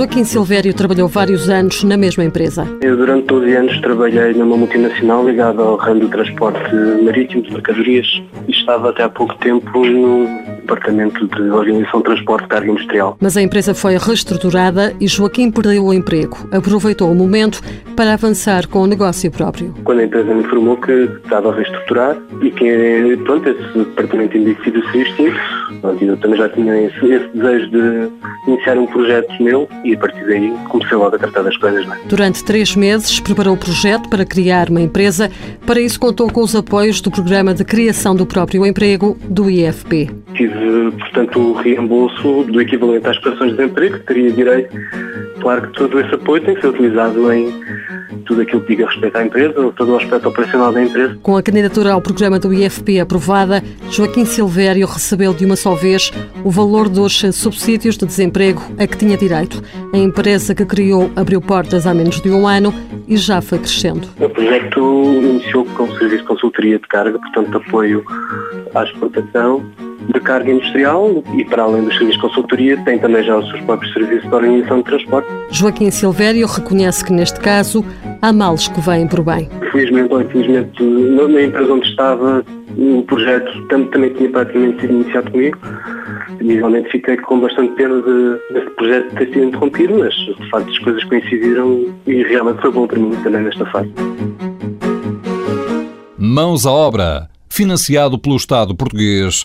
Joaquim Silvério trabalhou vários anos na mesma empresa. Eu durante 12 anos trabalhei numa multinacional ligada ao ramo do transporte marítimo de mercadorias e estava até há pouco tempo no departamento de organização de transporte de carga industrial. Mas a empresa foi reestruturada e Joaquim perdeu o emprego. Aproveitou o momento para avançar com o negócio próprio. Quando a empresa me informou que estava a reestruturar e que pronto, esse departamento tinha sido pronto, eu também já tinha esse, esse, desejo de iniciar um projeto meu e a partir daí comecei logo a tratar das coisas. Né? Durante três meses preparou o projeto para criar uma empresa. Para isso contou com os apoios do Programa de Criação do Próprio Emprego, do IFP. Tive, portanto, o reembolso do equivalente às prestações de desemprego, que teria direito. Claro que todo esse apoio tem que ser utilizado em tudo aquilo que diga respeito à empresa, todo o aspecto operacional da empresa. Com a candidatura ao programa do IFP aprovada, Joaquim Silvério recebeu de uma só vez o valor dos subsídios de desemprego a que tinha direito. A empresa que criou abriu portas há menos de um ano e já foi crescendo. O projeto iniciou com o serviço de consultoria de carga, portanto, apoio à exportação de carga industrial e, para além dos serviços de consultoria, tem também já os seus próprios serviços de organização de transporte. Joaquim Silvério reconhece que, neste caso, há males que vêm por bem. Felizmente ou infelizmente, na empresa onde estava, o projeto também tinha praticamente sido iniciado comigo. Inicialmente fiquei com bastante pena de, desse projeto ter sido interrompido, mas de facto as coisas coincidiram e realmente foi bom para mim também nesta fase. Mãos à obra, financiado pelo Estado português